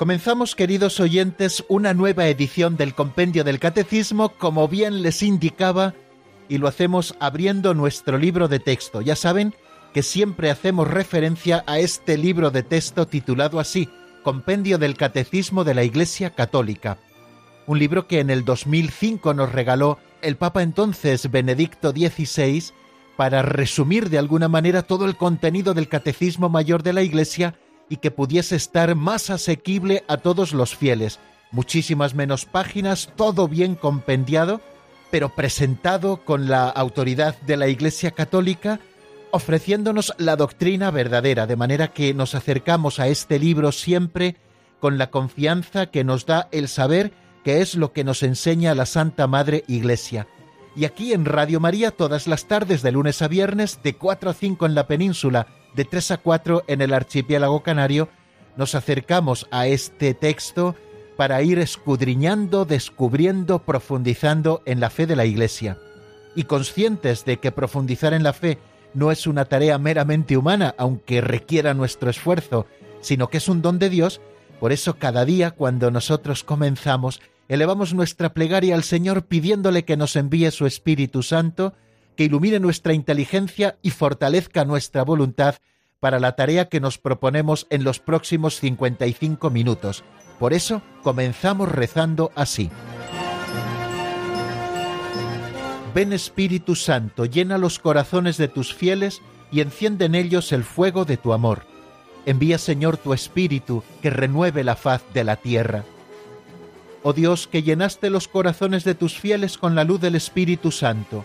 Comenzamos, queridos oyentes, una nueva edición del Compendio del Catecismo, como bien les indicaba, y lo hacemos abriendo nuestro libro de texto. Ya saben que siempre hacemos referencia a este libro de texto titulado así, Compendio del Catecismo de la Iglesia Católica. Un libro que en el 2005 nos regaló el Papa entonces Benedicto XVI para resumir de alguna manera todo el contenido del Catecismo Mayor de la Iglesia y que pudiese estar más asequible a todos los fieles. Muchísimas menos páginas, todo bien compendiado, pero presentado con la autoridad de la Iglesia Católica, ofreciéndonos la doctrina verdadera, de manera que nos acercamos a este libro siempre con la confianza que nos da el saber que es lo que nos enseña la Santa Madre Iglesia. Y aquí en Radio María todas las tardes de lunes a viernes de 4 a 5 en la península de 3 a 4 en el archipiélago canario, nos acercamos a este texto para ir escudriñando, descubriendo, profundizando en la fe de la Iglesia. Y conscientes de que profundizar en la fe no es una tarea meramente humana, aunque requiera nuestro esfuerzo, sino que es un don de Dios, por eso cada día cuando nosotros comenzamos, elevamos nuestra plegaria al Señor pidiéndole que nos envíe su Espíritu Santo, que ilumine nuestra inteligencia y fortalezca nuestra voluntad para la tarea que nos proponemos en los próximos 55 minutos. Por eso comenzamos rezando así. Ven Espíritu Santo, llena los corazones de tus fieles y enciende en ellos el fuego de tu amor. Envía Señor tu Espíritu, que renueve la faz de la tierra. Oh Dios, que llenaste los corazones de tus fieles con la luz del Espíritu Santo,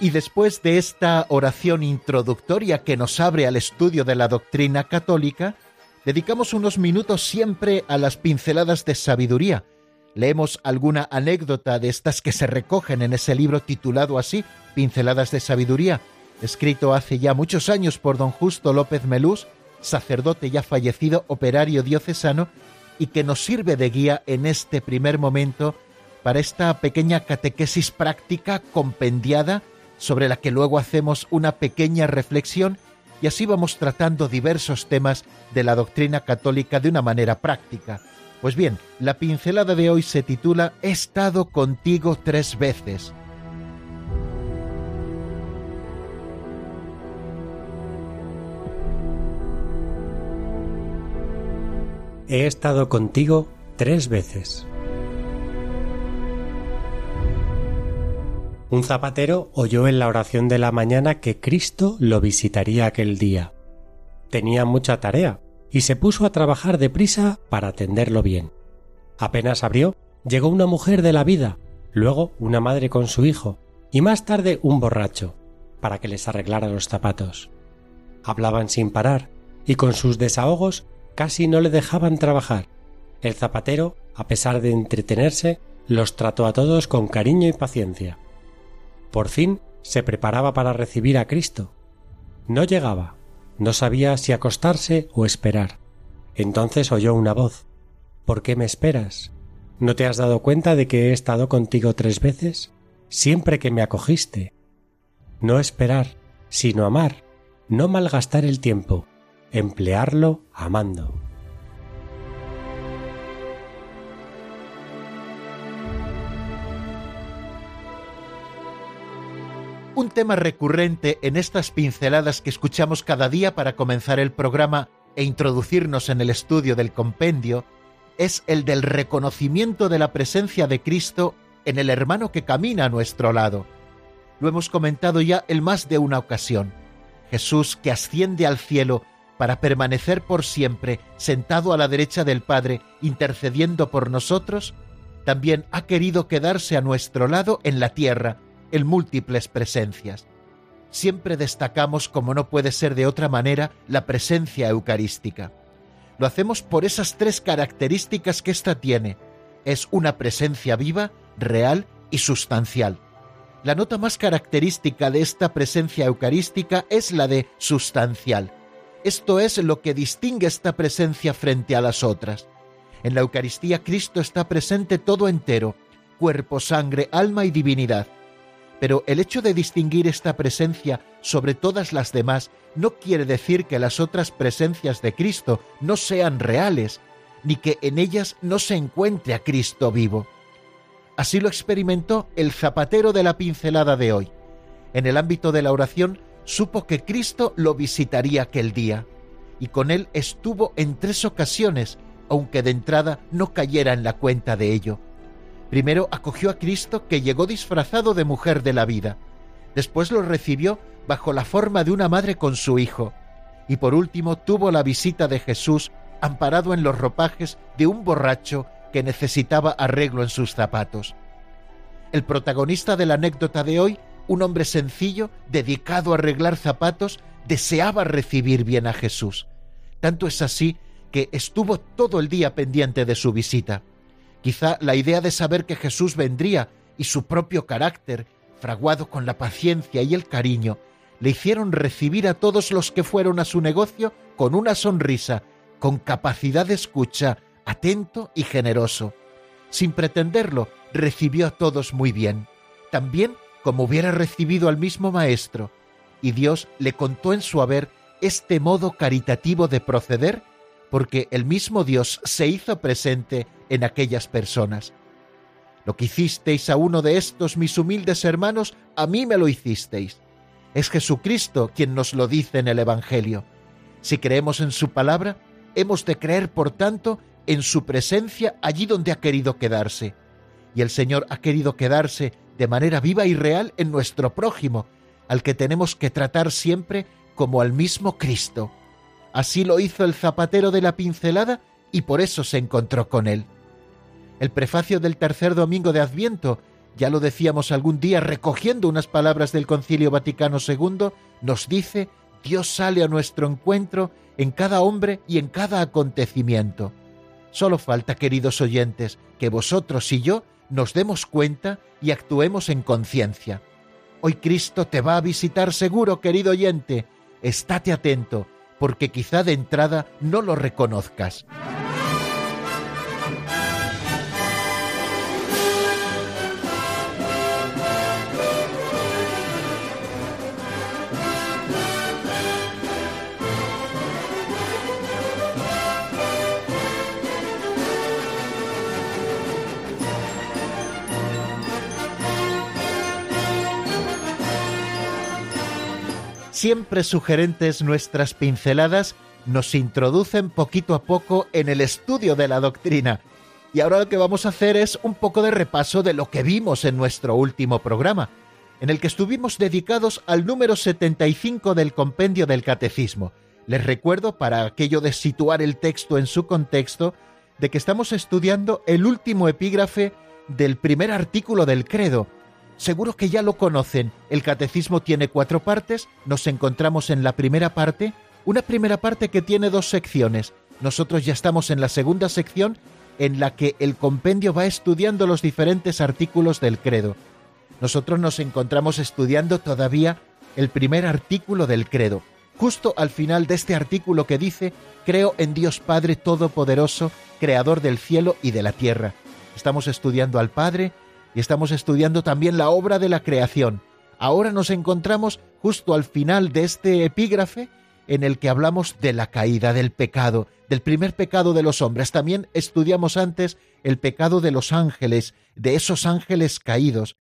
Y después de esta oración introductoria que nos abre al estudio de la doctrina católica, dedicamos unos minutos siempre a las pinceladas de sabiduría. Leemos alguna anécdota de estas que se recogen en ese libro titulado así, Pinceladas de Sabiduría, escrito hace ya muchos años por don Justo López Melús, sacerdote ya fallecido, operario diocesano, y que nos sirve de guía en este primer momento para esta pequeña catequesis práctica compendiada sobre la que luego hacemos una pequeña reflexión y así vamos tratando diversos temas de la doctrina católica de una manera práctica. Pues bien, la pincelada de hoy se titula He estado contigo tres veces. He estado contigo tres veces. Un zapatero oyó en la oración de la mañana que Cristo lo visitaría aquel día. Tenía mucha tarea y se puso a trabajar deprisa para atenderlo bien. Apenas abrió, llegó una mujer de la vida, luego una madre con su hijo y más tarde un borracho, para que les arreglara los zapatos. Hablaban sin parar y con sus desahogos casi no le dejaban trabajar. El zapatero, a pesar de entretenerse, los trató a todos con cariño y paciencia. Por fin se preparaba para recibir a Cristo. No llegaba, no sabía si acostarse o esperar. Entonces oyó una voz. ¿Por qué me esperas? ¿No te has dado cuenta de que he estado contigo tres veces? Siempre que me acogiste. No esperar, sino amar, no malgastar el tiempo, emplearlo amando. Un tema recurrente en estas pinceladas que escuchamos cada día para comenzar el programa e introducirnos en el estudio del compendio es el del reconocimiento de la presencia de Cristo en el hermano que camina a nuestro lado. Lo hemos comentado ya en más de una ocasión. Jesús que asciende al cielo para permanecer por siempre sentado a la derecha del Padre, intercediendo por nosotros, también ha querido quedarse a nuestro lado en la tierra, en múltiples presencias. Siempre destacamos, como no puede ser de otra manera, la presencia eucarística. Lo hacemos por esas tres características que ésta tiene. Es una presencia viva, real y sustancial. La nota más característica de esta presencia eucarística es la de sustancial. Esto es lo que distingue esta presencia frente a las otras. En la Eucaristía Cristo está presente todo entero, cuerpo, sangre, alma y divinidad. Pero el hecho de distinguir esta presencia sobre todas las demás no quiere decir que las otras presencias de Cristo no sean reales, ni que en ellas no se encuentre a Cristo vivo. Así lo experimentó el zapatero de la pincelada de hoy. En el ámbito de la oración supo que Cristo lo visitaría aquel día, y con él estuvo en tres ocasiones, aunque de entrada no cayera en la cuenta de ello. Primero acogió a Cristo que llegó disfrazado de mujer de la vida. Después lo recibió bajo la forma de una madre con su hijo. Y por último tuvo la visita de Jesús amparado en los ropajes de un borracho que necesitaba arreglo en sus zapatos. El protagonista de la anécdota de hoy, un hombre sencillo, dedicado a arreglar zapatos, deseaba recibir bien a Jesús. Tanto es así que estuvo todo el día pendiente de su visita. Quizá la idea de saber que Jesús vendría y su propio carácter, fraguado con la paciencia y el cariño, le hicieron recibir a todos los que fueron a su negocio con una sonrisa, con capacidad de escucha, atento y generoso. Sin pretenderlo, recibió a todos muy bien, también como hubiera recibido al mismo Maestro, y Dios le contó en su haber este modo caritativo de proceder porque el mismo Dios se hizo presente en aquellas personas. Lo que hicisteis a uno de estos mis humildes hermanos, a mí me lo hicisteis. Es Jesucristo quien nos lo dice en el Evangelio. Si creemos en su palabra, hemos de creer, por tanto, en su presencia allí donde ha querido quedarse. Y el Señor ha querido quedarse de manera viva y real en nuestro prójimo, al que tenemos que tratar siempre como al mismo Cristo. Así lo hizo el zapatero de la pincelada y por eso se encontró con él. El prefacio del tercer domingo de Adviento, ya lo decíamos algún día recogiendo unas palabras del Concilio Vaticano II, nos dice, Dios sale a nuestro encuentro en cada hombre y en cada acontecimiento. Solo falta, queridos oyentes, que vosotros y yo nos demos cuenta y actuemos en conciencia. Hoy Cristo te va a visitar seguro, querido oyente. Estate atento, porque quizá de entrada no lo reconozcas. Siempre sugerentes nuestras pinceladas, nos introducen poquito a poco en el estudio de la doctrina. Y ahora lo que vamos a hacer es un poco de repaso de lo que vimos en nuestro último programa, en el que estuvimos dedicados al número 75 del compendio del Catecismo. Les recuerdo, para aquello de situar el texto en su contexto, de que estamos estudiando el último epígrafe del primer artículo del credo, Seguro que ya lo conocen. El catecismo tiene cuatro partes. Nos encontramos en la primera parte, una primera parte que tiene dos secciones. Nosotros ya estamos en la segunda sección en la que el compendio va estudiando los diferentes artículos del credo. Nosotros nos encontramos estudiando todavía el primer artículo del credo. justo al final de este artículo que dice, creo en Dios Padre Todopoderoso, Creador del cielo y de la tierra. Estamos estudiando al Padre y estamos estudiando también la obra de la creación. Ahora nos encontramos justo al final de este epígrafe en el que hablamos de la caída, del pecado, del primer pecado de los hombres. También estudiamos antes el pecado de los ángeles, de esos ángeles caídos.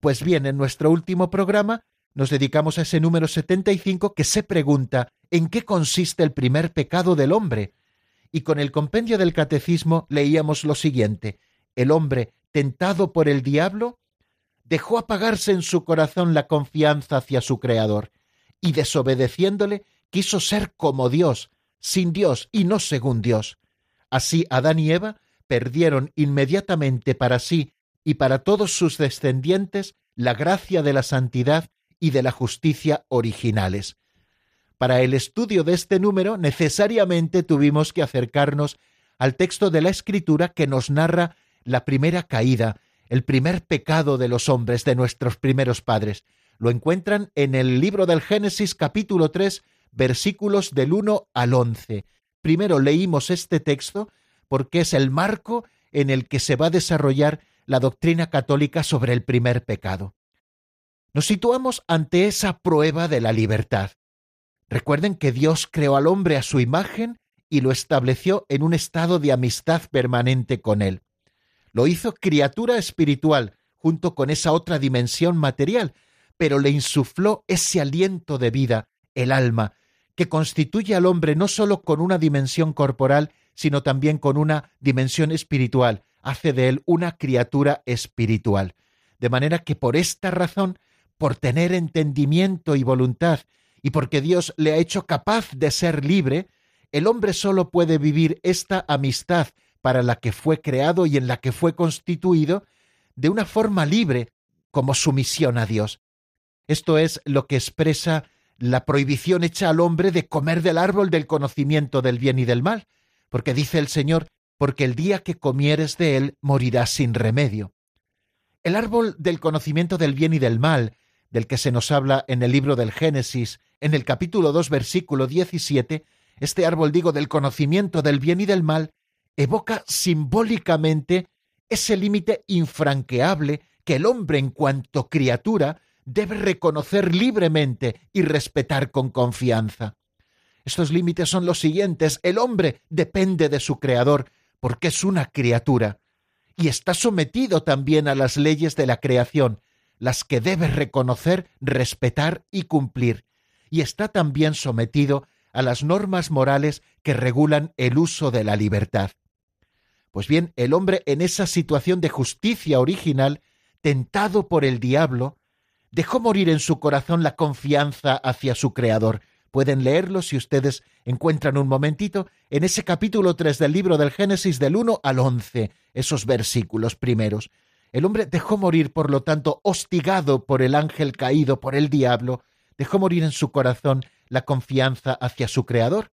Pues bien, en nuestro último programa nos dedicamos a ese número 75 que se pregunta ¿en qué consiste el primer pecado del hombre? Y con el compendio del catecismo leíamos lo siguiente, el hombre, tentado por el diablo, dejó apagarse en su corazón la confianza hacia su Creador, y desobedeciéndole quiso ser como Dios, sin Dios y no según Dios. Así Adán y Eva perdieron inmediatamente para sí y para todos sus descendientes la gracia de la santidad y de la justicia originales. Para el estudio de este número necesariamente tuvimos que acercarnos al texto de la Escritura que nos narra la primera caída, el primer pecado de los hombres, de nuestros primeros padres. Lo encuentran en el libro del Génesis capítulo 3, versículos del 1 al 11. Primero leímos este texto porque es el marco en el que se va a desarrollar la doctrina católica sobre el primer pecado. Nos situamos ante esa prueba de la libertad. Recuerden que Dios creó al hombre a su imagen y lo estableció en un estado de amistad permanente con él. Lo hizo criatura espiritual junto con esa otra dimensión material, pero le insufló ese aliento de vida, el alma, que constituye al hombre no sólo con una dimensión corporal, sino también con una dimensión espiritual, hace de él una criatura espiritual. De manera que por esta razón, por tener entendimiento y voluntad, y porque Dios le ha hecho capaz de ser libre, el hombre sólo puede vivir esta amistad para la que fue creado y en la que fue constituido, de una forma libre, como sumisión a Dios. Esto es lo que expresa la prohibición hecha al hombre de comer del árbol del conocimiento del bien y del mal, porque dice el Señor, porque el día que comieres de él morirás sin remedio. El árbol del conocimiento del bien y del mal, del que se nos habla en el libro del Génesis, en el capítulo 2, versículo 17, este árbol, digo, del conocimiento del bien y del mal, evoca simbólicamente ese límite infranqueable que el hombre en cuanto criatura debe reconocer libremente y respetar con confianza. Estos límites son los siguientes. El hombre depende de su Creador porque es una criatura y está sometido también a las leyes de la creación, las que debe reconocer, respetar y cumplir, y está también sometido a las normas morales que regulan el uso de la libertad. Pues bien, el hombre en esa situación de justicia original, tentado por el diablo, dejó morir en su corazón la confianza hacia su Creador. Pueden leerlo si ustedes encuentran un momentito en ese capítulo 3 del libro del Génesis del 1 al 11, esos versículos primeros. El hombre dejó morir, por lo tanto, hostigado por el ángel caído, por el diablo, dejó morir en su corazón la confianza hacia su Creador.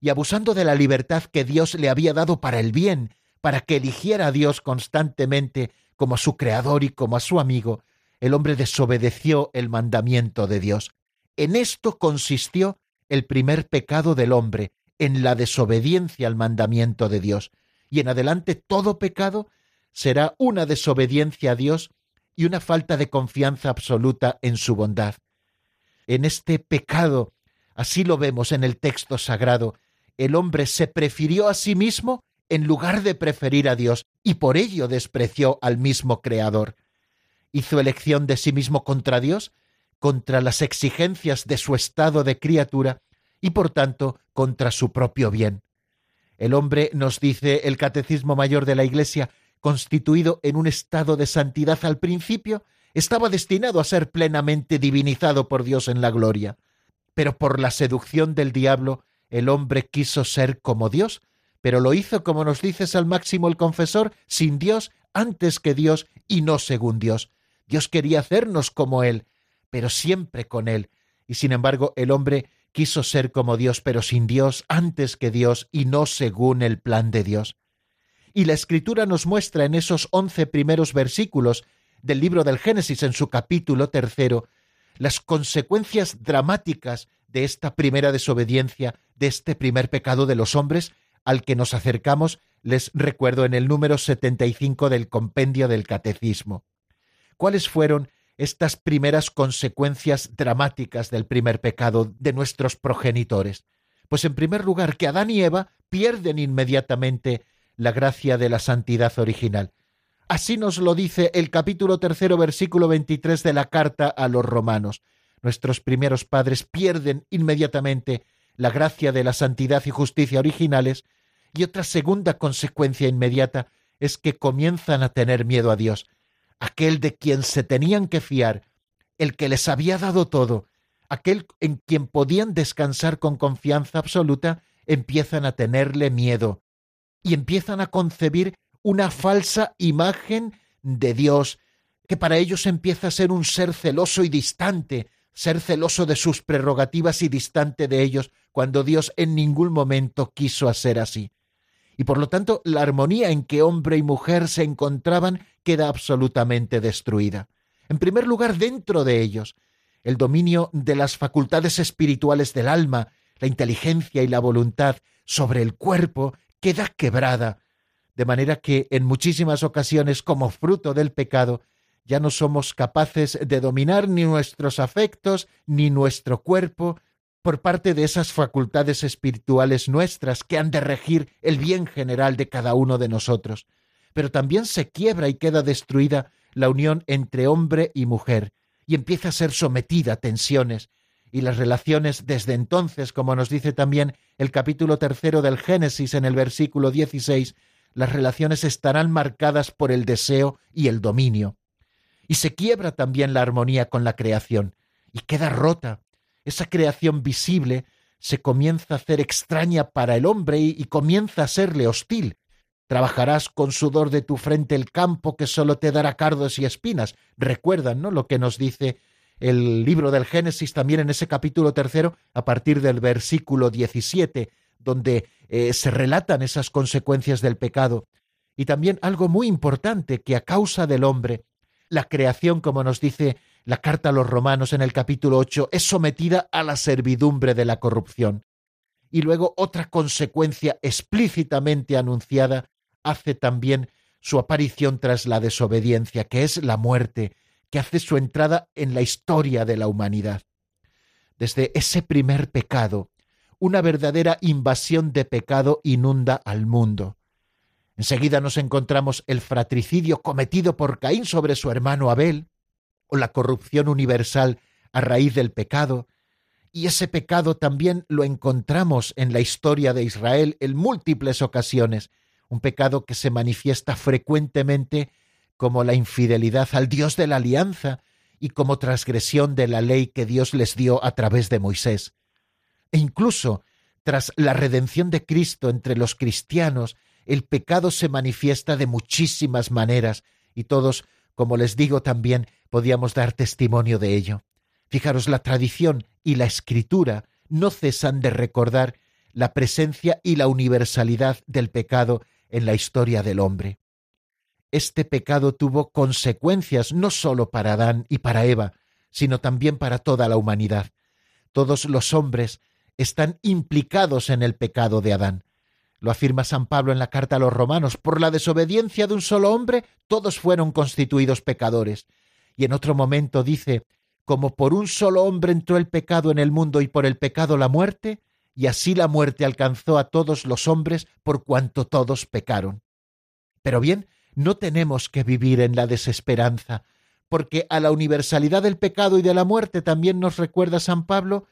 Y abusando de la libertad que Dios le había dado para el bien, para que eligiera a Dios constantemente como a su Creador y como a su amigo, el hombre desobedeció el mandamiento de Dios. En esto consistió el primer pecado del hombre, en la desobediencia al mandamiento de Dios. Y en adelante todo pecado será una desobediencia a Dios y una falta de confianza absoluta en su bondad. En este pecado, así lo vemos en el texto sagrado, el hombre se prefirió a sí mismo en lugar de preferir a Dios y por ello despreció al mismo Creador hizo elección de sí mismo contra Dios, contra las exigencias de su estado de criatura y por tanto contra su propio bien. El hombre, nos dice el Catecismo Mayor de la Iglesia, constituido en un estado de santidad al principio, estaba destinado a ser plenamente divinizado por Dios en la gloria. Pero por la seducción del diablo, el hombre quiso ser como Dios, pero lo hizo, como nos dice al máximo el confesor, sin Dios, antes que Dios y no según Dios. Dios quería hacernos como Él, pero siempre con Él. Y sin embargo, el hombre quiso ser como Dios, pero sin Dios, antes que Dios, y no según el plan de Dios. Y la Escritura nos muestra en esos once primeros versículos del libro del Génesis, en su capítulo tercero, las consecuencias dramáticas de esta primera desobediencia, de este primer pecado de los hombres, al que nos acercamos, les recuerdo en el número 75 del compendio del Catecismo. ¿Cuáles fueron estas primeras consecuencias dramáticas del primer pecado de nuestros progenitores? Pues en primer lugar, que Adán y Eva pierden inmediatamente la gracia de la santidad original. Así nos lo dice el capítulo tercero, versículo 23 de la carta a los romanos. Nuestros primeros padres pierden inmediatamente la gracia de la santidad y justicia originales, y otra segunda consecuencia inmediata es que comienzan a tener miedo a Dios, aquel de quien se tenían que fiar, el que les había dado todo, aquel en quien podían descansar con confianza absoluta, empiezan a tenerle miedo y empiezan a concebir una falsa imagen de Dios, que para ellos empieza a ser un ser celoso y distante, ser celoso de sus prerrogativas y distante de ellos, cuando Dios en ningún momento quiso hacer así. Y por lo tanto, la armonía en que hombre y mujer se encontraban queda absolutamente destruida. En primer lugar, dentro de ellos, el dominio de las facultades espirituales del alma, la inteligencia y la voluntad sobre el cuerpo queda quebrada, de manera que en muchísimas ocasiones, como fruto del pecado, ya no somos capaces de dominar ni nuestros afectos ni nuestro cuerpo por parte de esas facultades espirituales nuestras que han de regir el bien general de cada uno de nosotros. Pero también se quiebra y queda destruida la unión entre hombre y mujer, y empieza a ser sometida a tensiones, y las relaciones desde entonces, como nos dice también el capítulo tercero del Génesis en el versículo 16, las relaciones estarán marcadas por el deseo y el dominio. Y se quiebra también la armonía con la creación, y queda rota. Esa creación visible se comienza a hacer extraña para el hombre y, comienza a serle hostil. Trabajarás con sudor de tu frente el campo que solo te dará cardos y espinas. Recuerdan, ¿no? Lo que nos dice el libro del Génesis también en ese capítulo tercero, a partir del versículo 17, donde eh, se relatan esas consecuencias del pecado. Y también algo muy importante, que a causa del hombre, la creación, como nos dice la carta a los romanos en el capítulo 8, es sometida a la servidumbre de la corrupción. Y luego otra consecuencia explícitamente anunciada hace también su aparición tras la desobediencia, que es la muerte, que hace su entrada en la historia de la humanidad. Desde ese primer pecado, una verdadera invasión de pecado inunda al mundo. Enseguida nos encontramos el fratricidio cometido por Caín sobre su hermano Abel, o la corrupción universal a raíz del pecado, y ese pecado también lo encontramos en la historia de Israel en múltiples ocasiones, un pecado que se manifiesta frecuentemente como la infidelidad al Dios de la alianza y como transgresión de la ley que Dios les dio a través de Moisés. E incluso tras la redención de Cristo entre los cristianos, el pecado se manifiesta de muchísimas maneras y todos, como les digo también, podíamos dar testimonio de ello. Fijaros, la tradición y la escritura no cesan de recordar la presencia y la universalidad del pecado en la historia del hombre este pecado tuvo consecuencias no sólo para Adán y para Eva, sino también para toda la humanidad. Todos los hombres están implicados en el pecado de Adán. Lo afirma San Pablo en la carta a los romanos. Por la desobediencia de un solo hombre, todos fueron constituidos pecadores. Y en otro momento dice, como por un solo hombre entró el pecado en el mundo y por el pecado la muerte, y así la muerte alcanzó a todos los hombres por cuanto todos pecaron. Pero bien, no tenemos que vivir en la desesperanza, porque a la universalidad del pecado y de la muerte también nos recuerda San Pablo,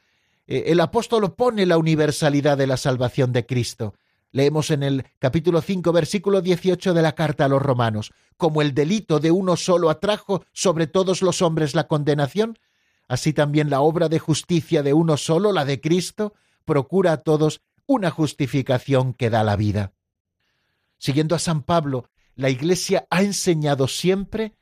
eh, el apóstol pone la universalidad de la salvación de Cristo. Leemos en el capítulo 5, versículo 18 de la carta a los romanos, como el delito de uno solo atrajo sobre todos los hombres la condenación, así también la obra de justicia de uno solo, la de Cristo, procura a todos una justificación que da la vida. Siguiendo a San Pablo, la Iglesia ha enseñado siempre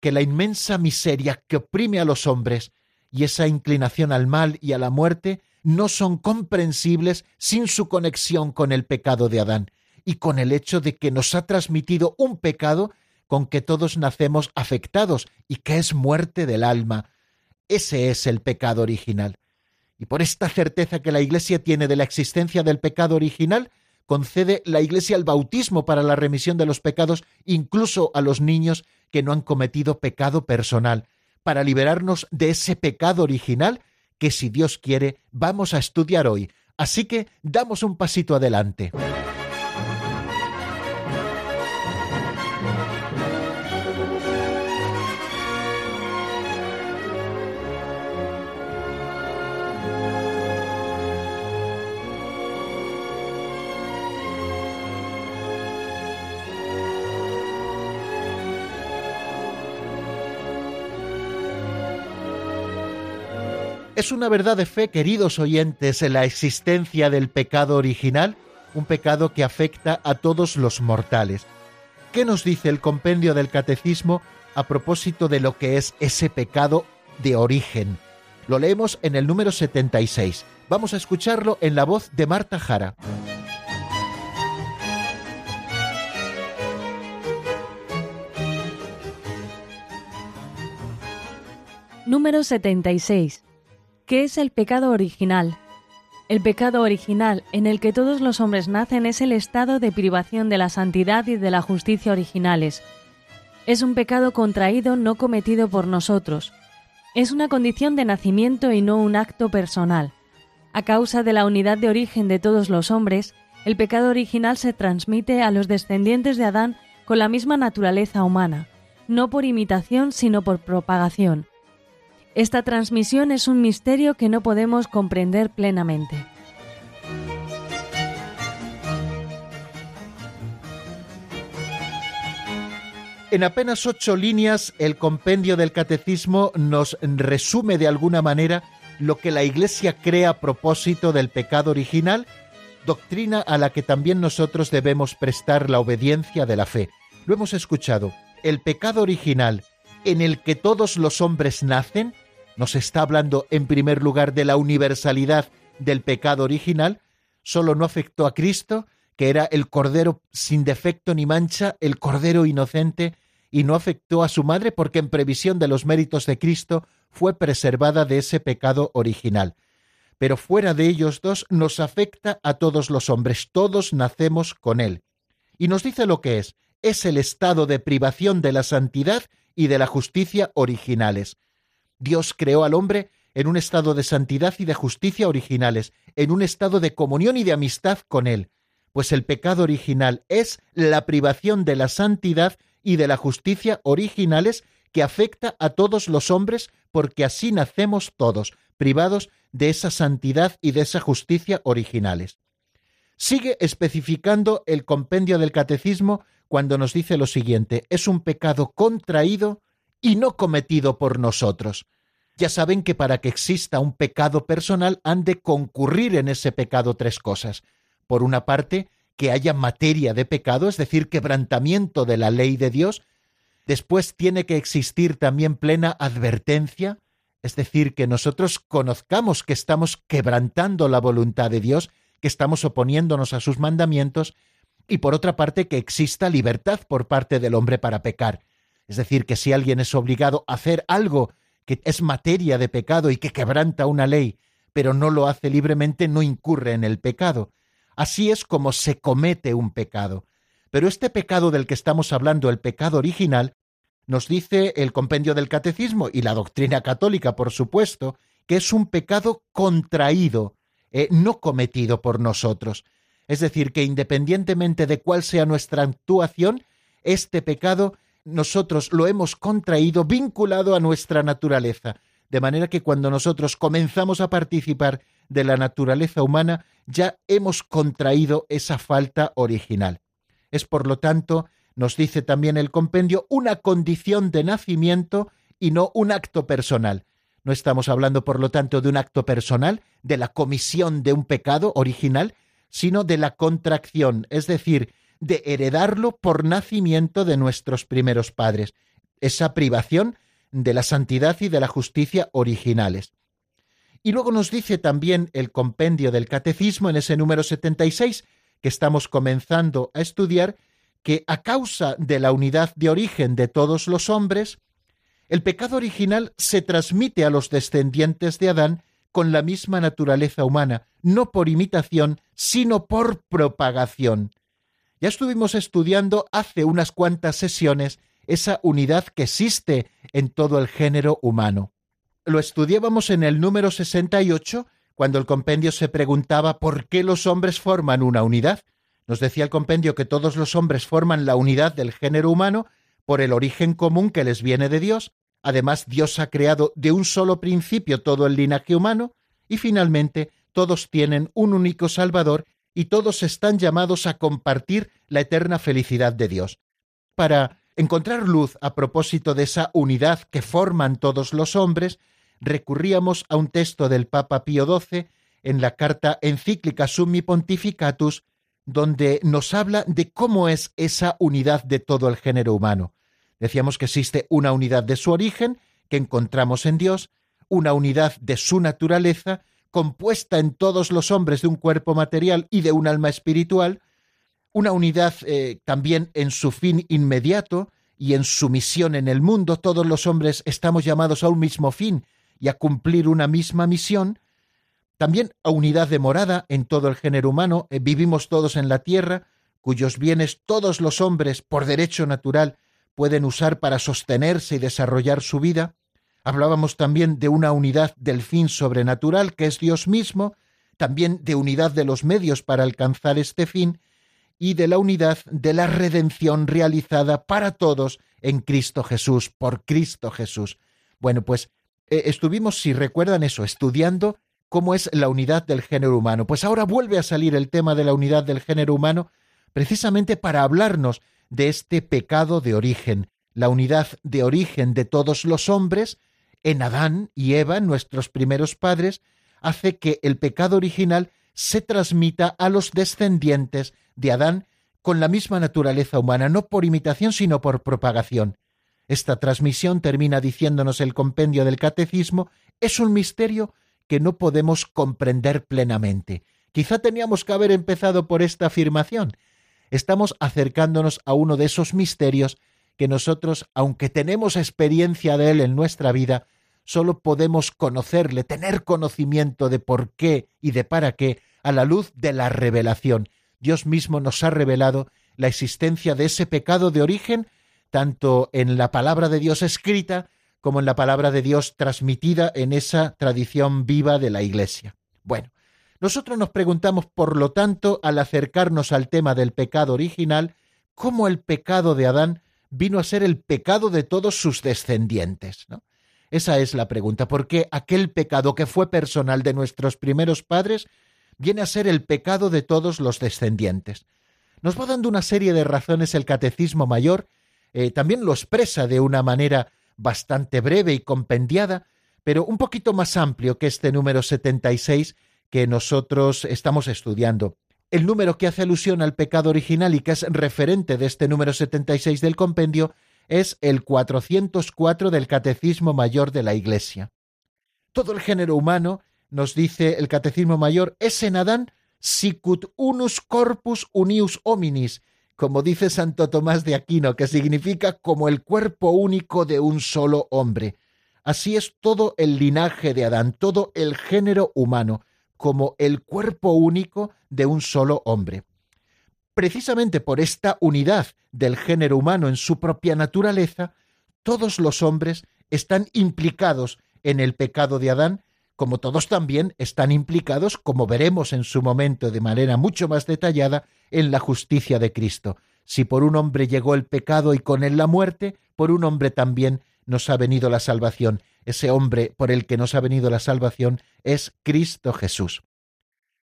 que la inmensa miseria que oprime a los hombres y esa inclinación al mal y a la muerte no son comprensibles sin su conexión con el pecado de Adán y con el hecho de que nos ha transmitido un pecado con que todos nacemos afectados y que es muerte del alma. Ese es el pecado original. Y por esta certeza que la Iglesia tiene de la existencia del pecado original, concede la Iglesia el bautismo para la remisión de los pecados, incluso a los niños que no han cometido pecado personal, para liberarnos de ese pecado original que, si Dios quiere, vamos a estudiar hoy. Así que damos un pasito adelante. Es una verdad de fe, queridos oyentes, en la existencia del pecado original, un pecado que afecta a todos los mortales. ¿Qué nos dice el compendio del catecismo a propósito de lo que es ese pecado de origen? Lo leemos en el número 76. Vamos a escucharlo en la voz de Marta Jara. Número 76. ¿Qué es el pecado original? El pecado original en el que todos los hombres nacen es el estado de privación de la santidad y de la justicia originales. Es un pecado contraído no cometido por nosotros. Es una condición de nacimiento y no un acto personal. A causa de la unidad de origen de todos los hombres, el pecado original se transmite a los descendientes de Adán con la misma naturaleza humana, no por imitación sino por propagación. Esta transmisión es un misterio que no podemos comprender plenamente. En apenas ocho líneas, el compendio del catecismo nos resume de alguna manera lo que la Iglesia cree a propósito del pecado original, doctrina a la que también nosotros debemos prestar la obediencia de la fe. Lo hemos escuchado. El pecado original en el que todos los hombres nacen nos está hablando en primer lugar de la universalidad del pecado original, solo no afectó a Cristo, que era el Cordero sin defecto ni mancha, el Cordero inocente, y no afectó a su madre porque en previsión de los méritos de Cristo fue preservada de ese pecado original. Pero fuera de ellos dos nos afecta a todos los hombres, todos nacemos con él. Y nos dice lo que es, es el estado de privación de la santidad y de la justicia originales. Dios creó al hombre en un estado de santidad y de justicia originales, en un estado de comunión y de amistad con Él, pues el pecado original es la privación de la santidad y de la justicia originales que afecta a todos los hombres porque así nacemos todos, privados de esa santidad y de esa justicia originales. Sigue especificando el compendio del catecismo cuando nos dice lo siguiente, es un pecado contraído y no cometido por nosotros. Ya saben que para que exista un pecado personal han de concurrir en ese pecado tres cosas. Por una parte, que haya materia de pecado, es decir, quebrantamiento de la ley de Dios. Después tiene que existir también plena advertencia, es decir, que nosotros conozcamos que estamos quebrantando la voluntad de Dios, que estamos oponiéndonos a sus mandamientos, y por otra parte que exista libertad por parte del hombre para pecar. Es decir, que si alguien es obligado a hacer algo que es materia de pecado y que quebranta una ley, pero no lo hace libremente, no incurre en el pecado. Así es como se comete un pecado. Pero este pecado del que estamos hablando, el pecado original, nos dice el compendio del catecismo y la doctrina católica, por supuesto, que es un pecado contraído, eh, no cometido por nosotros. Es decir, que independientemente de cuál sea nuestra actuación, este pecado nosotros lo hemos contraído vinculado a nuestra naturaleza, de manera que cuando nosotros comenzamos a participar de la naturaleza humana, ya hemos contraído esa falta original. Es por lo tanto, nos dice también el compendio, una condición de nacimiento y no un acto personal. No estamos hablando, por lo tanto, de un acto personal, de la comisión de un pecado original, sino de la contracción, es decir, de heredarlo por nacimiento de nuestros primeros padres, esa privación de la santidad y de la justicia originales. Y luego nos dice también el compendio del catecismo en ese número 76 que estamos comenzando a estudiar, que a causa de la unidad de origen de todos los hombres, el pecado original se transmite a los descendientes de Adán con la misma naturaleza humana, no por imitación, sino por propagación. Ya estuvimos estudiando hace unas cuantas sesiones esa unidad que existe en todo el género humano. Lo estudiábamos en el número 68, cuando el compendio se preguntaba por qué los hombres forman una unidad. Nos decía el compendio que todos los hombres forman la unidad del género humano por el origen común que les viene de Dios. Además, Dios ha creado de un solo principio todo el linaje humano y finalmente todos tienen un único Salvador y todos están llamados a compartir la eterna felicidad de Dios. Para encontrar luz a propósito de esa unidad que forman todos los hombres, recurríamos a un texto del Papa Pío XII en la carta encíclica Summi Pontificatus, donde nos habla de cómo es esa unidad de todo el género humano. Decíamos que existe una unidad de su origen, que encontramos en Dios, una unidad de su naturaleza, compuesta en todos los hombres de un cuerpo material y de un alma espiritual, una unidad eh, también en su fin inmediato y en su misión en el mundo. Todos los hombres estamos llamados a un mismo fin y a cumplir una misma misión. También a unidad de morada en todo el género humano. Eh, vivimos todos en la tierra, cuyos bienes todos los hombres, por derecho natural, pueden usar para sostenerse y desarrollar su vida. Hablábamos también de una unidad del fin sobrenatural, que es Dios mismo, también de unidad de los medios para alcanzar este fin, y de la unidad de la redención realizada para todos en Cristo Jesús, por Cristo Jesús. Bueno, pues eh, estuvimos, si recuerdan eso, estudiando cómo es la unidad del género humano. Pues ahora vuelve a salir el tema de la unidad del género humano precisamente para hablarnos de este pecado de origen, la unidad de origen de todos los hombres en Adán y Eva, nuestros primeros padres, hace que el pecado original se transmita a los descendientes de Adán con la misma naturaleza humana, no por imitación, sino por propagación. Esta transmisión, termina diciéndonos el compendio del catecismo, es un misterio que no podemos comprender plenamente. Quizá teníamos que haber empezado por esta afirmación. Estamos acercándonos a uno de esos misterios que nosotros, aunque tenemos experiencia de él en nuestra vida, solo podemos conocerle, tener conocimiento de por qué y de para qué a la luz de la revelación. Dios mismo nos ha revelado la existencia de ese pecado de origen, tanto en la palabra de Dios escrita como en la palabra de Dios transmitida en esa tradición viva de la Iglesia. Bueno, nosotros nos preguntamos, por lo tanto, al acercarnos al tema del pecado original, cómo el pecado de Adán vino a ser el pecado de todos sus descendientes. Esa es la pregunta, ¿por qué aquel pecado que fue personal de nuestros primeros padres viene a ser el pecado de todos los descendientes? Nos va dando una serie de razones el Catecismo Mayor, eh, también lo expresa de una manera bastante breve y compendiada, pero un poquito más amplio que este número 76 que nosotros estamos estudiando el número que hace alusión al pecado original y que es referente de este número 76 del compendio es el 404 del Catecismo Mayor de la Iglesia. Todo el género humano, nos dice el Catecismo Mayor, es en Adán sicut unus corpus unius hominis, como dice Santo Tomás de Aquino, que significa como el cuerpo único de un solo hombre. Así es todo el linaje de Adán, todo el género humano como el cuerpo único de un solo hombre. Precisamente por esta unidad del género humano en su propia naturaleza, todos los hombres están implicados en el pecado de Adán, como todos también están implicados, como veremos en su momento de manera mucho más detallada, en la justicia de Cristo. Si por un hombre llegó el pecado y con él la muerte, por un hombre también nos ha venido la salvación ese hombre por el que nos ha venido la salvación es Cristo Jesús.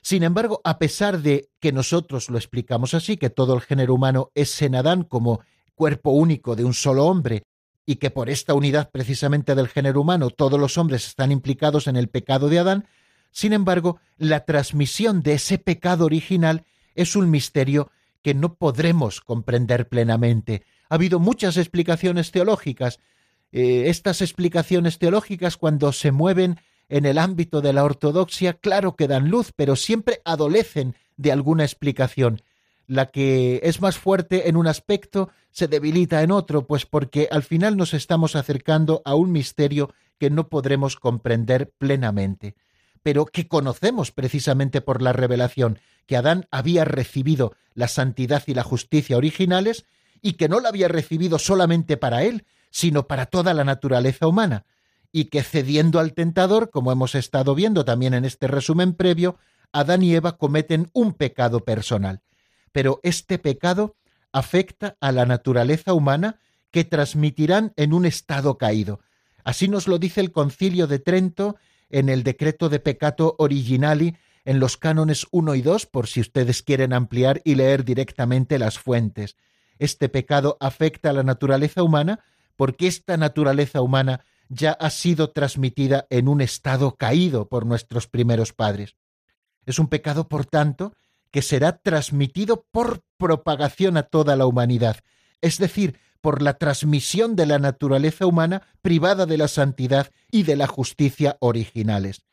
Sin embargo, a pesar de que nosotros lo explicamos así, que todo el género humano es en Adán como cuerpo único de un solo hombre, y que por esta unidad precisamente del género humano todos los hombres están implicados en el pecado de Adán, sin embargo, la transmisión de ese pecado original es un misterio que no podremos comprender plenamente. Ha habido muchas explicaciones teológicas, eh, estas explicaciones teológicas cuando se mueven en el ámbito de la ortodoxia, claro que dan luz, pero siempre adolecen de alguna explicación. La que es más fuerte en un aspecto se debilita en otro, pues porque al final nos estamos acercando a un misterio que no podremos comprender plenamente. pero que conocemos precisamente por la revelación, que Adán había recibido la santidad y la justicia originales y que no la había recibido solamente para él, sino para toda la naturaleza humana, y que cediendo al tentador, como hemos estado viendo también en este resumen previo, Adán y Eva cometen un pecado personal. Pero este pecado afecta a la naturaleza humana que transmitirán en un estado caído. Así nos lo dice el Concilio de Trento en el decreto de peccato originali en los cánones 1 y 2, por si ustedes quieren ampliar y leer directamente las fuentes. Este pecado afecta a la naturaleza humana porque esta naturaleza humana ya ha sido transmitida en un estado caído por nuestros primeros padres. Es un pecado, por tanto, que será transmitido por propagación a toda la humanidad, es decir, por la transmisión de la naturaleza humana privada de la santidad y de la justicia originales.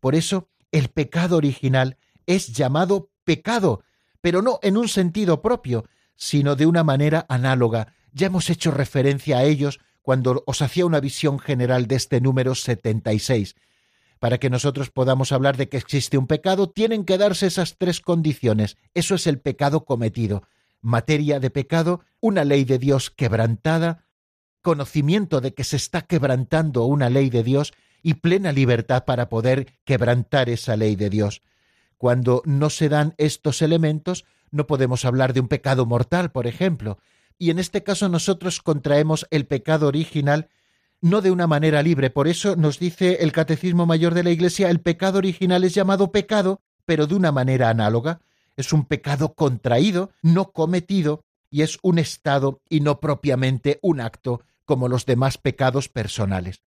Por eso, el pecado original es llamado pecado, pero no en un sentido propio, sino de una manera análoga. Ya hemos hecho referencia a ellos cuando os hacía una visión general de este número 76. Para que nosotros podamos hablar de que existe un pecado, tienen que darse esas tres condiciones. Eso es el pecado cometido. Materia de pecado, una ley de Dios quebrantada, conocimiento de que se está quebrantando una ley de Dios y plena libertad para poder quebrantar esa ley de Dios. Cuando no se dan estos elementos, no podemos hablar de un pecado mortal, por ejemplo, y en este caso nosotros contraemos el pecado original no de una manera libre. Por eso nos dice el Catecismo Mayor de la Iglesia, el pecado original es llamado pecado, pero de una manera análoga. Es un pecado contraído, no cometido, y es un estado y no propiamente un acto como los demás pecados personales.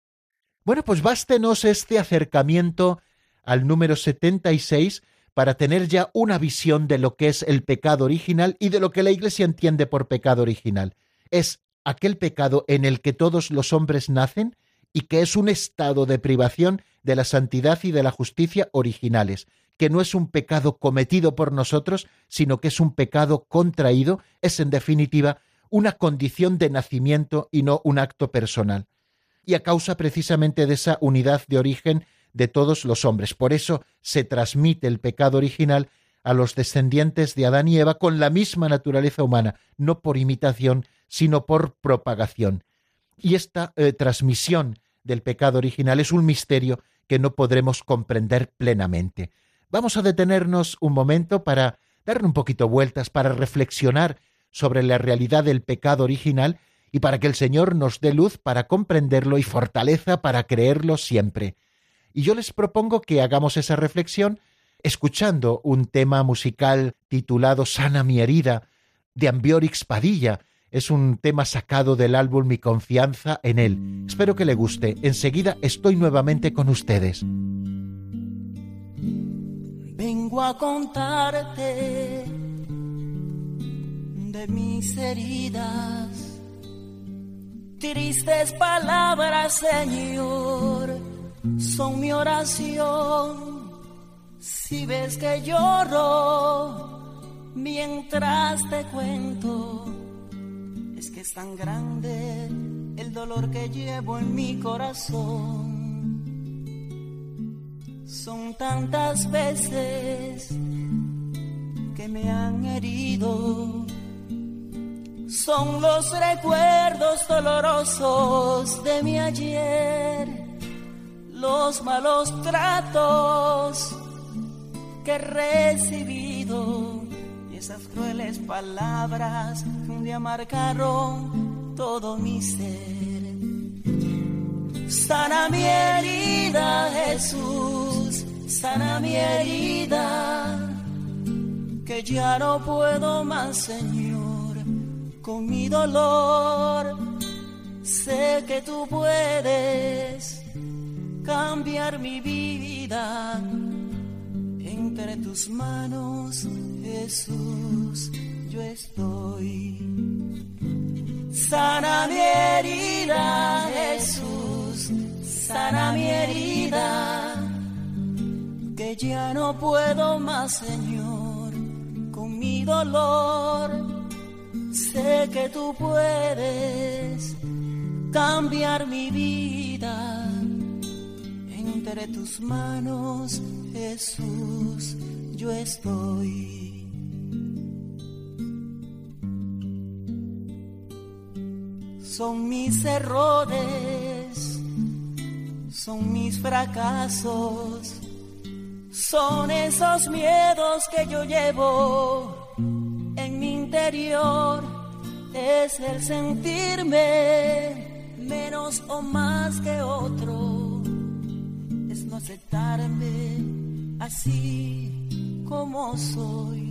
Bueno, pues bástenos este acercamiento al número 76 para tener ya una visión de lo que es el pecado original y de lo que la Iglesia entiende por pecado original. Es aquel pecado en el que todos los hombres nacen y que es un estado de privación de la santidad y de la justicia originales, que no es un pecado cometido por nosotros, sino que es un pecado contraído, es en definitiva una condición de nacimiento y no un acto personal. Y a causa precisamente de esa unidad de origen de todos los hombres. Por eso se transmite el pecado original a los descendientes de Adán y Eva con la misma naturaleza humana, no por imitación, sino por propagación. Y esta eh, transmisión del pecado original es un misterio que no podremos comprender plenamente. Vamos a detenernos un momento para darle un poquito vueltas, para reflexionar sobre la realidad del pecado original y para que el Señor nos dé luz para comprenderlo y fortaleza para creerlo siempre. Y yo les propongo que hagamos esa reflexión escuchando un tema musical titulado Sana mi herida de Ambiorix Padilla. Es un tema sacado del álbum Mi confianza en él. Espero que le guste. Enseguida estoy nuevamente con ustedes. Vengo a contarte de mis heridas, tristes palabras, Señor son mi oración. Si ves que lloro mientras te cuento, es que es tan grande el dolor que llevo en mi corazón. Son tantas veces que me han herido. Son los recuerdos dolorosos de mi ayer los malos tratos que he recibido y esas crueles palabras que un día marcaron todo mi ser. Sana mi herida, Jesús, sana mi herida, que ya no puedo más, Señor, con mi dolor. Sé que tú puedes cambiar mi vida. Entre tus manos, Jesús, yo estoy. Sana mi herida, Jesús, sana mi herida, que ya no puedo más, Señor, con mi dolor. Sé que tú puedes cambiar mi vida entre tus manos, Jesús, yo estoy. Son mis errores, son mis fracasos, son esos miedos que yo llevo en mi interior, es el sentirme menos o más que otro, aceptarme así como soy.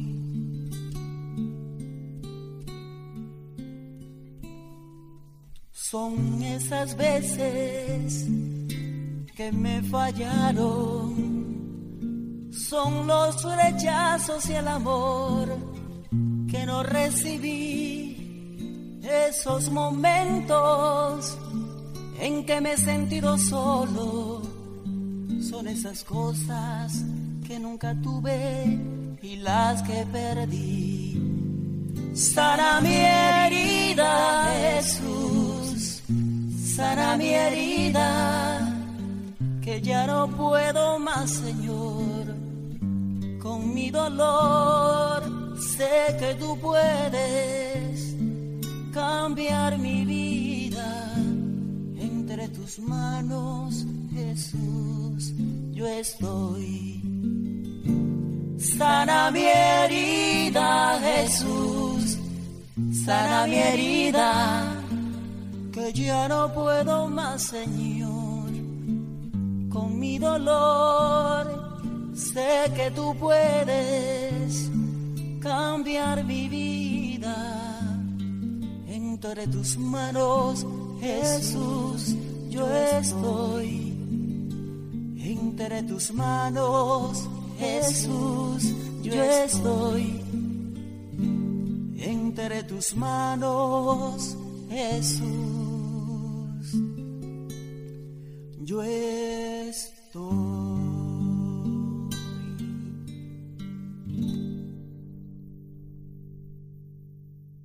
Son esas veces que me fallaron, son los rechazos y el amor que no recibí, esos momentos en que me he sentido solo, son esas cosas que nunca tuve y las que perdí. Sana mi herida, Jesús sana mi herida, que ya no puedo más, Señor. Con mi dolor sé que tú puedes cambiar mi vida. Entre tus manos, Jesús, yo estoy. Sana mi herida, Jesús, sana mi herida que ya no puedo más, Señor. Con mi dolor sé que tú puedes cambiar mi vida. Entre tus manos, Jesús, yo estoy. Entre tus manos, Jesús, yo estoy. Entre tus manos, Jesús yo estoy.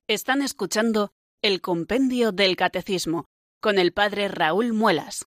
Están escuchando el Compendio del Catecismo con el Padre Raúl Muelas.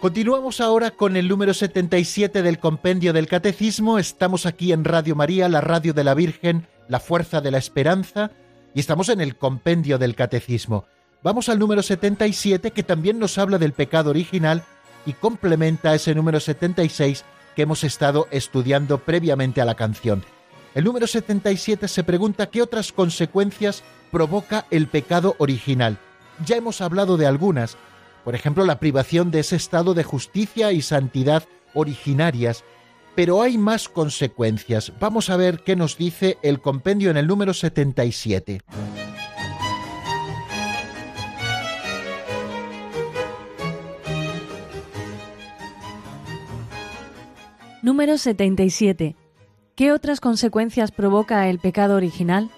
Continuamos ahora con el número 77 del Compendio del Catecismo. Estamos aquí en Radio María, la radio de la Virgen, la fuerza de la esperanza, y estamos en el Compendio del Catecismo. Vamos al número 77 que también nos habla del pecado original y complementa ese número 76 que hemos estado estudiando previamente a la canción. El número 77 se pregunta qué otras consecuencias provoca el pecado original. Ya hemos hablado de algunas, por ejemplo, la privación de ese estado de justicia y santidad originarias. Pero hay más consecuencias. Vamos a ver qué nos dice el compendio en el número 77. Número 77. ¿Qué otras consecuencias provoca el pecado original?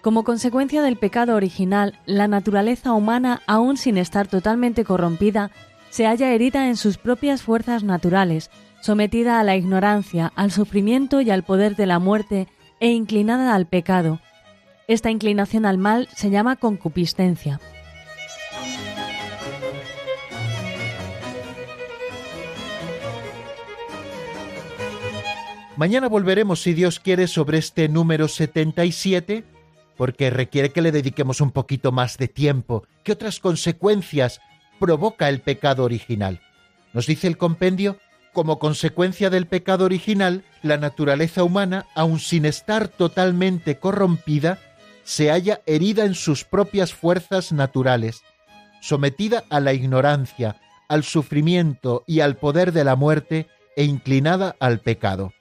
Como consecuencia del pecado original, la naturaleza humana, aún sin estar totalmente corrompida, se halla herida en sus propias fuerzas naturales, sometida a la ignorancia, al sufrimiento y al poder de la muerte e inclinada al pecado. Esta inclinación al mal se llama concupiscencia. Mañana volveremos, si Dios quiere, sobre este número 77 porque requiere que le dediquemos un poquito más de tiempo. ¿Qué otras consecuencias provoca el pecado original? Nos dice el compendio, como consecuencia del pecado original, la naturaleza humana, aun sin estar totalmente corrompida, se halla herida en sus propias fuerzas naturales, sometida a la ignorancia, al sufrimiento y al poder de la muerte e inclinada al pecado.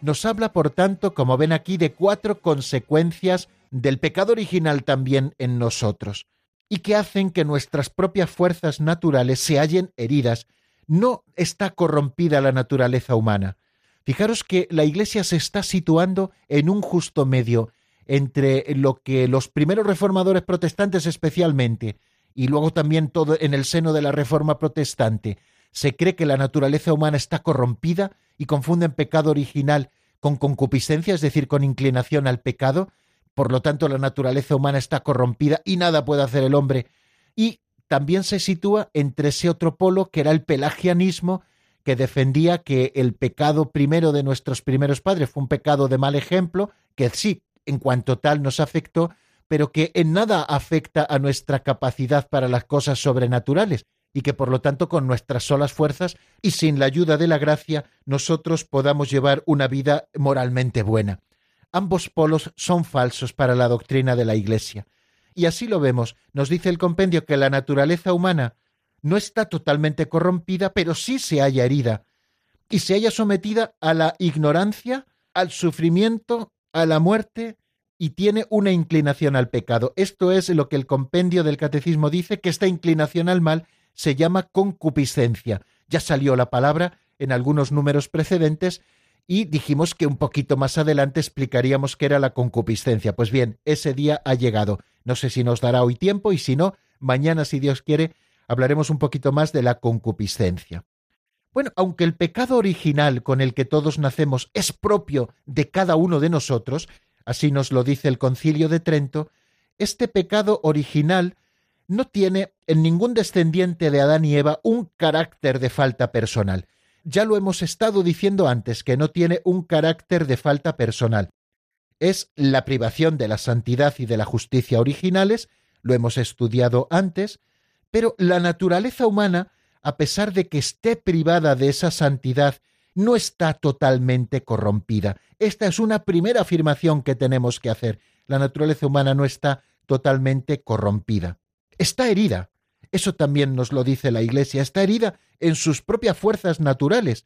Nos habla, por tanto, como ven aquí, de cuatro consecuencias del pecado original también en nosotros, y que hacen que nuestras propias fuerzas naturales se hallen heridas. No está corrompida la naturaleza humana. Fijaros que la Iglesia se está situando en un justo medio entre lo que los primeros reformadores protestantes especialmente y luego también todo en el seno de la Reforma protestante, se cree que la naturaleza humana está corrompida y confunden pecado original con concupiscencia, es decir, con inclinación al pecado, por lo tanto la naturaleza humana está corrompida y nada puede hacer el hombre. Y también se sitúa entre ese otro polo que era el pelagianismo, que defendía que el pecado primero de nuestros primeros padres fue un pecado de mal ejemplo, que sí, en cuanto tal nos afectó, pero que en nada afecta a nuestra capacidad para las cosas sobrenaturales, y que por lo tanto con nuestras solas fuerzas y sin la ayuda de la gracia nosotros podamos llevar una vida moralmente buena. Ambos polos son falsos para la doctrina de la Iglesia. Y así lo vemos. Nos dice el compendio que la naturaleza humana no está totalmente corrompida, pero sí se haya herida y se haya sometida a la ignorancia, al sufrimiento, a la muerte y tiene una inclinación al pecado. Esto es lo que el compendio del catecismo dice, que esta inclinación al mal se llama concupiscencia. Ya salió la palabra en algunos números precedentes y dijimos que un poquito más adelante explicaríamos qué era la concupiscencia. Pues bien, ese día ha llegado. No sé si nos dará hoy tiempo y si no, mañana, si Dios quiere, hablaremos un poquito más de la concupiscencia. Bueno, aunque el pecado original con el que todos nacemos es propio de cada uno de nosotros, así nos lo dice el concilio de Trento, este pecado original no tiene en ningún descendiente de Adán y Eva un carácter de falta personal. Ya lo hemos estado diciendo antes, que no tiene un carácter de falta personal. Es la privación de la santidad y de la justicia originales, lo hemos estudiado antes, pero la naturaleza humana, a pesar de que esté privada de esa santidad, no está totalmente corrompida. Esta es una primera afirmación que tenemos que hacer. La naturaleza humana no está totalmente corrompida está herida. Eso también nos lo dice la Iglesia, está herida en sus propias fuerzas naturales,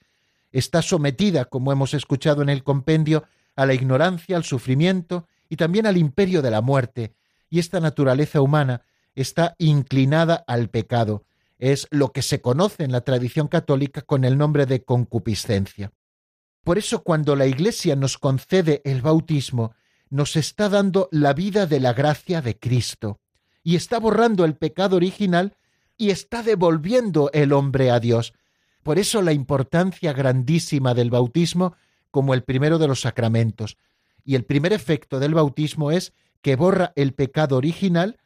está sometida, como hemos escuchado en el compendio, a la ignorancia, al sufrimiento y también al imperio de la muerte, y esta naturaleza humana está inclinada al pecado. Es lo que se conoce en la tradición católica con el nombre de concupiscencia. Por eso cuando la Iglesia nos concede el bautismo, nos está dando la vida de la gracia de Cristo y está borrando el pecado original y está devolviendo el hombre a Dios. Por eso la importancia grandísima del bautismo como el primero de los sacramentos. Y el primer efecto del bautismo es que borra el pecado original,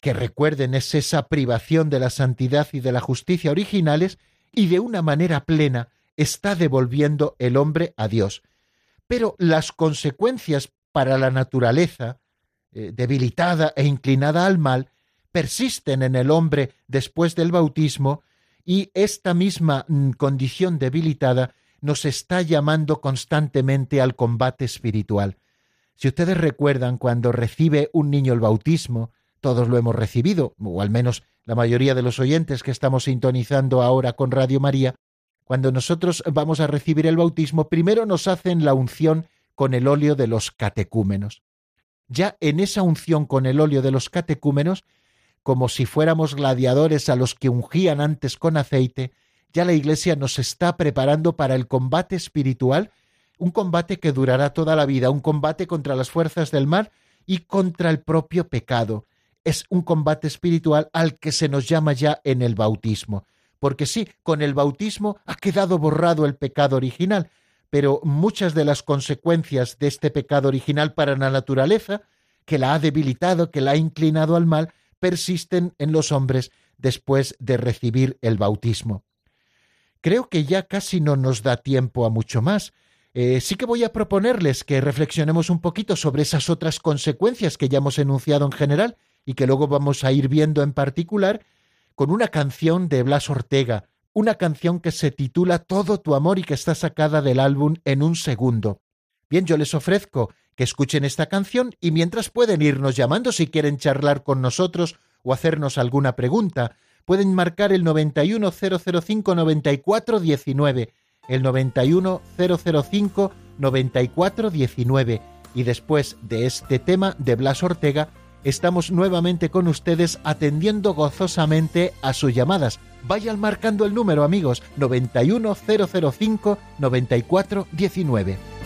que recuerden es esa privación de la santidad y de la justicia originales, y de una manera plena está devolviendo el hombre a Dios. Pero las consecuencias para la naturaleza, debilitada e inclinada al mal, persisten en el hombre después del bautismo y esta misma mm, condición debilitada nos está llamando constantemente al combate espiritual. Si ustedes recuerdan cuando recibe un niño el bautismo, todos lo hemos recibido, o al menos la mayoría de los oyentes que estamos sintonizando ahora con Radio María, cuando nosotros vamos a recibir el bautismo, primero nos hacen la unción con el óleo de los catecúmenos ya en esa unción con el óleo de los catecúmenos, como si fuéramos gladiadores a los que ungían antes con aceite, ya la Iglesia nos está preparando para el combate espiritual, un combate que durará toda la vida, un combate contra las fuerzas del mal y contra el propio pecado. Es un combate espiritual al que se nos llama ya en el bautismo. Porque sí, con el bautismo ha quedado borrado el pecado original, pero muchas de las consecuencias de este pecado original para la naturaleza, que la ha debilitado, que la ha inclinado al mal, persisten en los hombres después de recibir el bautismo. Creo que ya casi no nos da tiempo a mucho más. Eh, sí que voy a proponerles que reflexionemos un poquito sobre esas otras consecuencias que ya hemos enunciado en general y que luego vamos a ir viendo en particular con una canción de Blas Ortega, una canción que se titula Todo tu amor y que está sacada del álbum en un segundo. Bien, yo les ofrezco que escuchen esta canción y mientras pueden irnos llamando si quieren charlar con nosotros o hacernos alguna pregunta, pueden marcar el 910059419, el 910059419 y después de este tema de Blas Ortega estamos nuevamente con ustedes atendiendo gozosamente a sus llamadas. Vayan marcando el número, amigos, 91005 9419.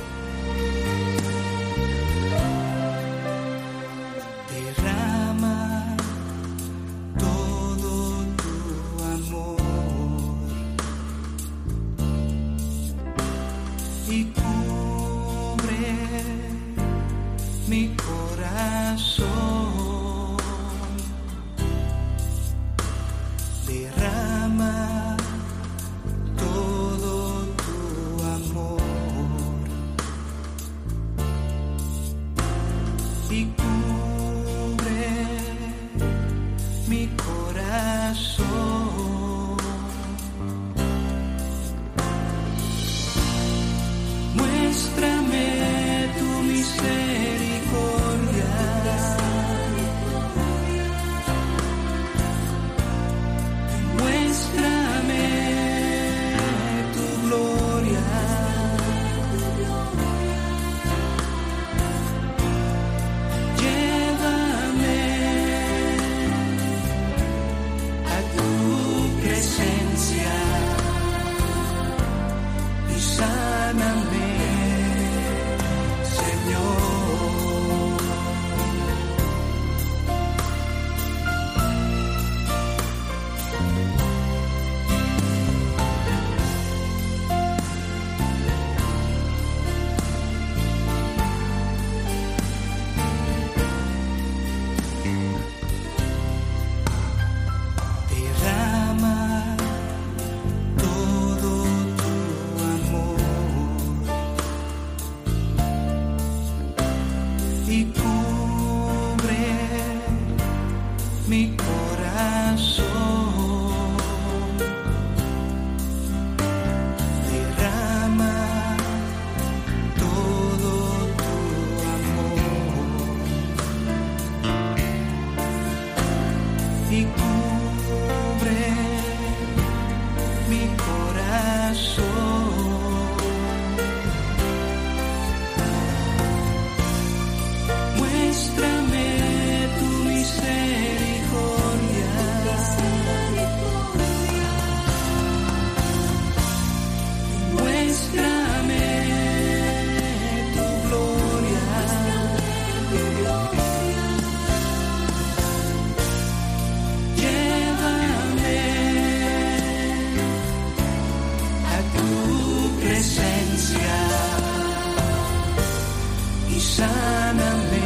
一刹那里。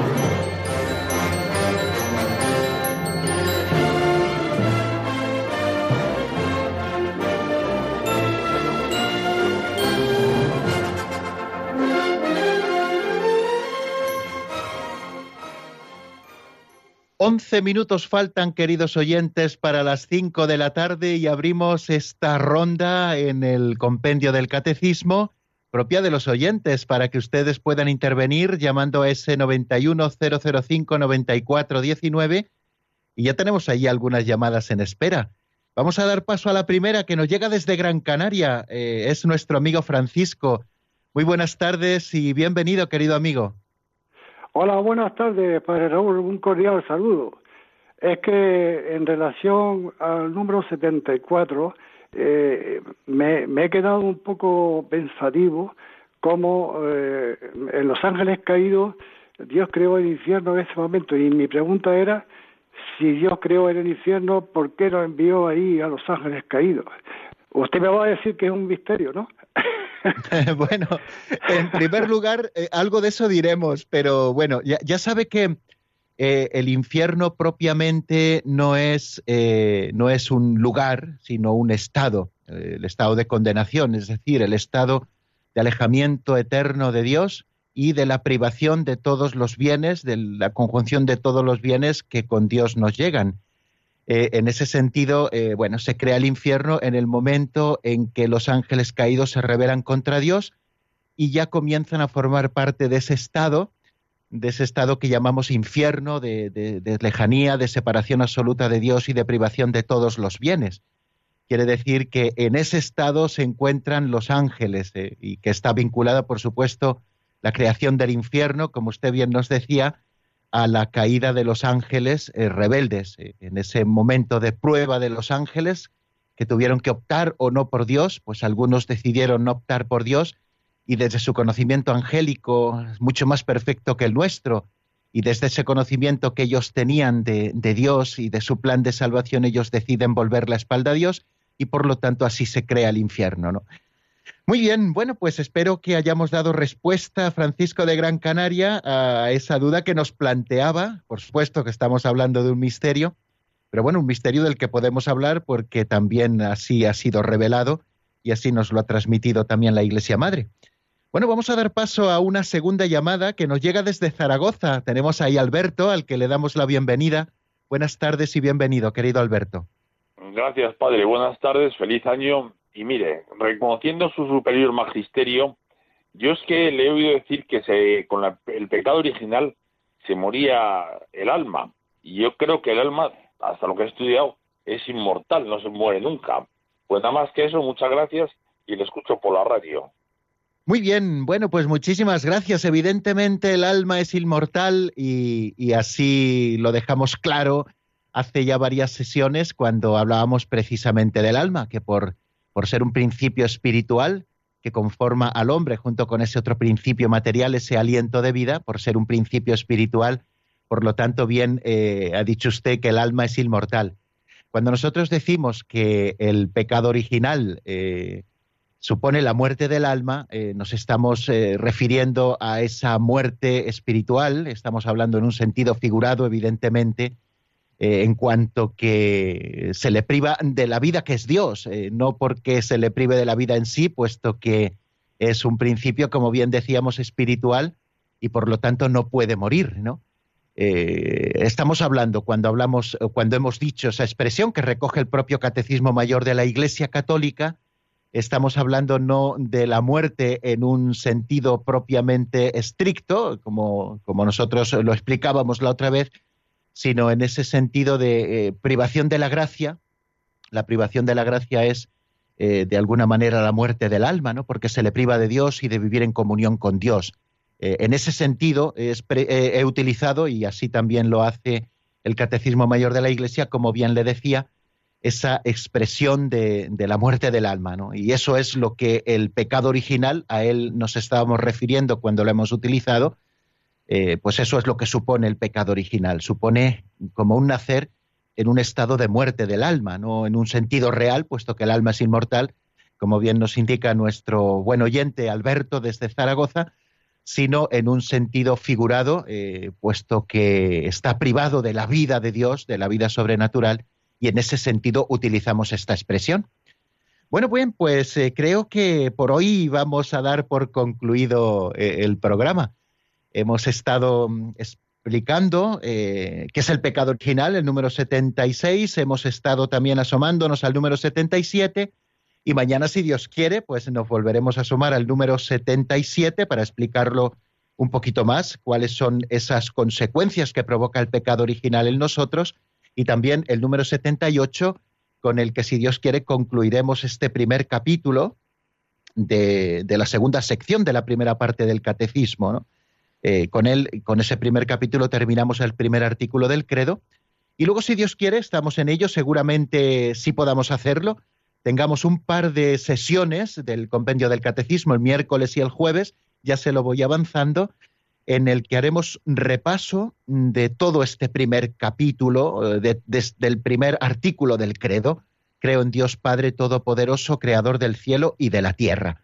Once minutos faltan, queridos oyentes, para las cinco de la tarde y abrimos esta ronda en el compendio del catecismo propia de los oyentes para que ustedes puedan intervenir llamando a ese 910059419 y ya tenemos ahí algunas llamadas en espera. Vamos a dar paso a la primera que nos llega desde Gran Canaria. Eh, es nuestro amigo Francisco. Muy buenas tardes y bienvenido, querido amigo. Hola, buenas tardes, Padre Raúl, un cordial saludo. Es que en relación al número 74, eh, me, me he quedado un poco pensativo como eh, en Los Ángeles Caídos Dios creó el infierno en ese momento y mi pregunta era si Dios creó el infierno, ¿por qué lo envió ahí a Los Ángeles Caídos? Usted me va a decir que es un misterio, ¿no? bueno, en primer lugar, eh, algo de eso diremos, pero bueno, ya, sabe que eh, el infierno propiamente no es, eh, no es un lugar, sino un estado, el estado de condenación, es decir, el estado de alejamiento eterno de Dios y de la privación de todos los bienes, de la conjunción de todos los bienes que con Dios nos llegan. Eh, en ese sentido, eh, bueno, se crea el infierno en el momento en que los ángeles caídos se rebelan contra Dios y ya comienzan a formar parte de ese estado, de ese estado que llamamos infierno, de, lejanía, de separación absoluta de Dios y de privación de todos los bienes. Quiere decir que en ese estado se encuentran los ángeles eh, y que está vinculada, por supuesto, la creación del infierno, como usted bien nos decía, a la caída de los ángeles eh, rebeldes, eh, en ese momento de prueba de los ángeles que tuvieron que optar o no por Dios, pues algunos decidieron no optar por Dios y desde su conocimiento angélico mucho más perfecto que el nuestro y desde ese conocimiento que ellos tenían de, de Dios y de su plan de salvación ellos deciden volver la espalda a Dios y por lo tanto así se crea el infierno, ¿no? Muy bien, bueno, pues espero que hayamos dado respuesta, Francisco de Gran Canaria, a esa duda que nos planteaba. Por supuesto que estamos hablando de un misterio, pero bueno, un misterio del que podemos hablar porque también así ha sido revelado y así nos lo ha transmitido también la Iglesia Madre. Bueno, vamos a dar paso a una segunda llamada que nos llega desde Zaragoza. Tenemos ahí a Alberto, al que le damos la bienvenida. Buenas tardes y bienvenido, querido Alberto. Gracias, padre. Buenas tardes, feliz año. Y mire, reconociendo su superior magisterio, yo es que le he oído decir que se, con el pecado original se moría el alma. Y yo creo que el alma, hasta lo que he estudiado, es inmortal, no se muere nunca. Pues nada más que eso, muchas gracias y le escucho por la radio. Muy bien, bueno, pues muchísimas gracias. Evidentemente el alma es inmortal y, y así lo dejamos claro hace ya varias sesiones cuando hablábamos precisamente del alma, que por, por ser un principio espiritual que conforma al hombre junto con ese otro principio material, ese aliento de vida, por ser un principio espiritual, por lo tanto, bien eh, ha dicho usted que el alma es inmortal. Cuando nosotros decimos que el pecado original eh, supone la muerte del alma, eh, nos estamos refiriendo a esa muerte espiritual, estamos hablando en un sentido figurado, evidentemente, en cuanto que se le priva de la vida que es Dios, no porque se le prive de la vida en sí, puesto que es un principio, como bien decíamos, espiritual y por lo tanto no puede morir, ¿no? Eh, estamos hablando cuando hablamos, cuando hemos dicho esa expresión que recoge el propio Catecismo Mayor de la Iglesia Católica, estamos hablando no de la muerte en un sentido propiamente estricto, como, como nosotros lo explicábamos la otra vez, sino en ese sentido de eh, privación de la gracia. La privación de la gracia es, eh, de alguna manera, la muerte del alma, ¿no? porque se le priva de Dios y de vivir en comunión con Dios. Eh, en ese sentido he utilizado, y así también lo hace el Catecismo Mayor de la Iglesia, como bien le decía, esa expresión de, la muerte del alma. Y eso es lo que el pecado original, a él nos estábamos refiriendo cuando lo hemos utilizado, eh, pues eso es lo que supone el pecado original. Supone como un nacer en un estado de muerte del alma, no en un sentido real, puesto que el alma es inmortal, como bien nos indica nuestro buen oyente Alberto desde Zaragoza, sino en un sentido figurado, eh, puesto que está privado de la vida de Dios, de la vida sobrenatural, y en ese sentido utilizamos esta expresión. Bueno, bien, pues eh, creo que por hoy vamos a dar por concluido el programa. Hemos estado mm, explicando qué es el pecado original, el número 76, hemos estado también asomándonos al número 77 y mañana, si Dios quiere, pues nos volveremos a sumar al número 77 para explicarlo un poquito más, cuáles son esas consecuencias que provoca el pecado original en nosotros, y también el número 78, con el que, si Dios quiere, concluiremos este primer capítulo de, la segunda sección de la primera parte del catecismo. Eh, con, él, con ese primer capítulo terminamos el primer artículo del credo. Y luego, si Dios quiere, estamos en ello, seguramente sí podamos hacerlo, tengamos un par de sesiones del compendio del catecismo el miércoles y el jueves, ya se lo voy avanzando, en el que haremos repaso de todo este primer capítulo, eh, del primer artículo del credo. Creo en Dios Padre Todopoderoso, Creador del cielo y de la tierra.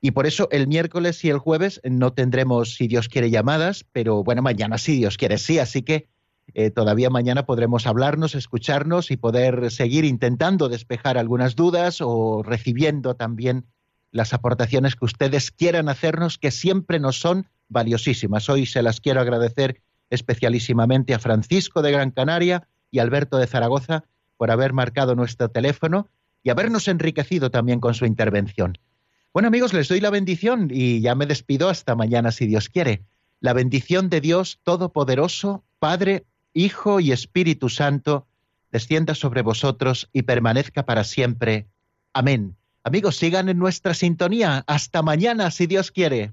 Y por eso el miércoles y el jueves no tendremos, si Dios quiere, llamadas, pero bueno, mañana si Dios quiere sí, así que eh, todavía mañana podremos hablarnos, escucharnos y poder seguir intentando despejar algunas dudas o recibiendo también las aportaciones que ustedes quieran hacernos, que siempre nos son valiosísimas. Hoy se las quiero agradecer especialísimamente a Francisco de Gran Canaria y Alberto de Zaragoza por haber marcado nuestro teléfono y habernos enriquecido también con su intervención. Bueno amigos, les doy la bendición y ya me despido hasta mañana si Dios quiere. La bendición de Dios Todopoderoso, Padre, Hijo y Espíritu Santo, descienda sobre vosotros y permanezca para siempre. Amén. Amigos, sigan en nuestra sintonía. Hasta mañana, si Dios quiere.